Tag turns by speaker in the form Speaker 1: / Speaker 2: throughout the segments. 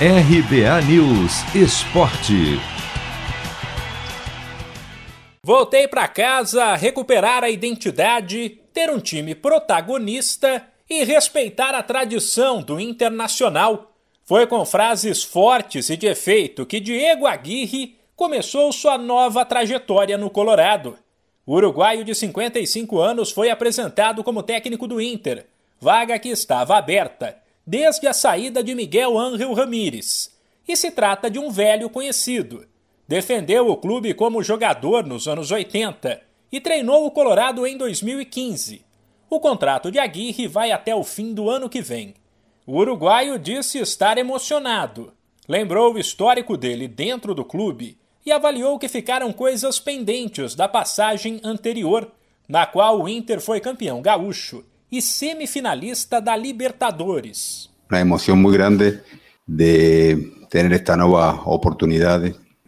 Speaker 1: RBA News Esporte.
Speaker 2: Voltei para casa, recuperar a identidade, ter um time protagonista e respeitar a tradição do Internacional. Foi com frases fortes e de efeito que Diego Aguirre começou sua nova trajetória no Colorado. O uruguaio de 55 anos foi apresentado como técnico do Inter, vaga que estava aberta desde a saída de Miguel Ángel Ramírez. E se trata de um velho conhecido. Defendeu o clube como jogador nos anos 80 e treinou o Colorado em 2015. O contrato de Aguirre vai até o fim do ano que vem. O uruguaio disse estar emocionado. Lembrou o histórico dele dentro do clube e avaliou que ficaram coisas pendentes da passagem anterior, na qual o Inter foi campeão gaúcho y semifinalista da Libertadores.
Speaker 3: Una emoción muy grande de tener esta nueva oportunidad.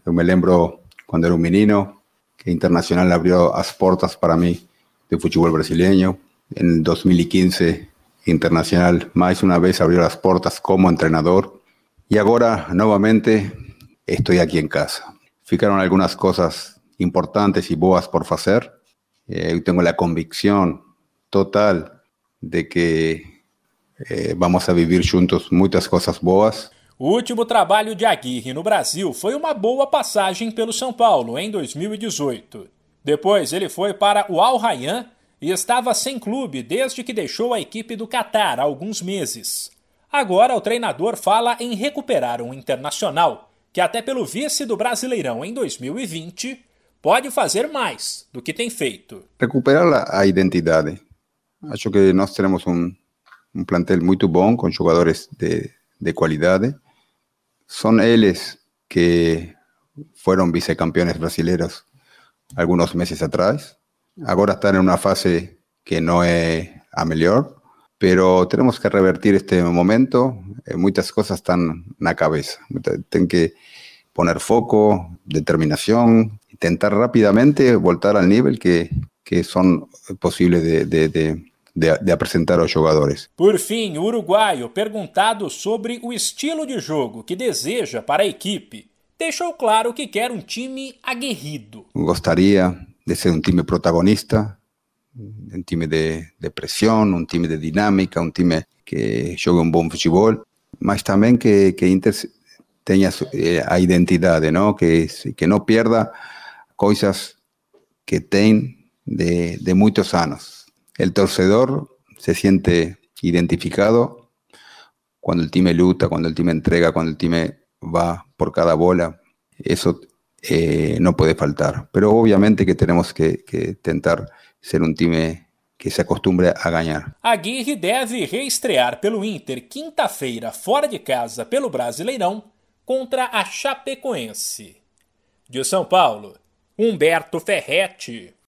Speaker 3: Yo me lembro cuando era un menino que Internacional abrió las puertas para mí de fútbol brasileño. En 2015 Internacional más una vez abrió las puertas como entrenador y ahora nuevamente estoy aquí en casa. Ficaron algunas cosas importantes y boas por hacer. Eh, tengo la convicción total de que eh, vamos a viver juntos muitas coisas boas.
Speaker 2: O último trabalho de Aguirre no Brasil foi uma boa passagem pelo São Paulo em 2018. Depois ele foi para o Al Rayyan e estava sem clube desde que deixou a equipe do Catar há alguns meses. Agora o treinador fala em recuperar um internacional que, até pelo vice do Brasileirão em 2020, pode fazer mais do que tem feito.
Speaker 3: Recuperar a identidade. Acho que nós temos um, um plantel muito bom, com jogadores de, de qualidade. São eles que foram vicecampeões brasileiros alguns meses atrás. Agora estão em uma fase que não é a melhor, pero temos que revertir este momento. Eh, muitas coisas estão na cabeça. Tem que poner foco, determinação e tentar rapidamente voltar ao nível que, que são possíveis de, de, de de, de apresentar aos jogadores.
Speaker 2: Por fim, o uruguaio, perguntado sobre o estilo de jogo que deseja para a equipe, deixou claro que quer um time aguerrido.
Speaker 3: Gostaria de ser um time protagonista, um time de, de pressão, um time de dinâmica, um time que jogue um bom futebol, mas também que, que Inter tenha eh, a identidade, não? Que, que não perda coisas que tem de, de muitos anos. El torcedor se siente identificado cuando el time luta, cuando el time entrega, cuando el time va por cada bola. Eso eh, no puede faltar. Pero obviamente que tenemos que, que tentar ser un time que se acostumbre a ganhar.
Speaker 2: Aguirre deve reestrear pelo Inter quinta-feira, fora de casa, pelo Brasileirão, contra a Chapecoense. De São Paulo, Humberto Ferretti.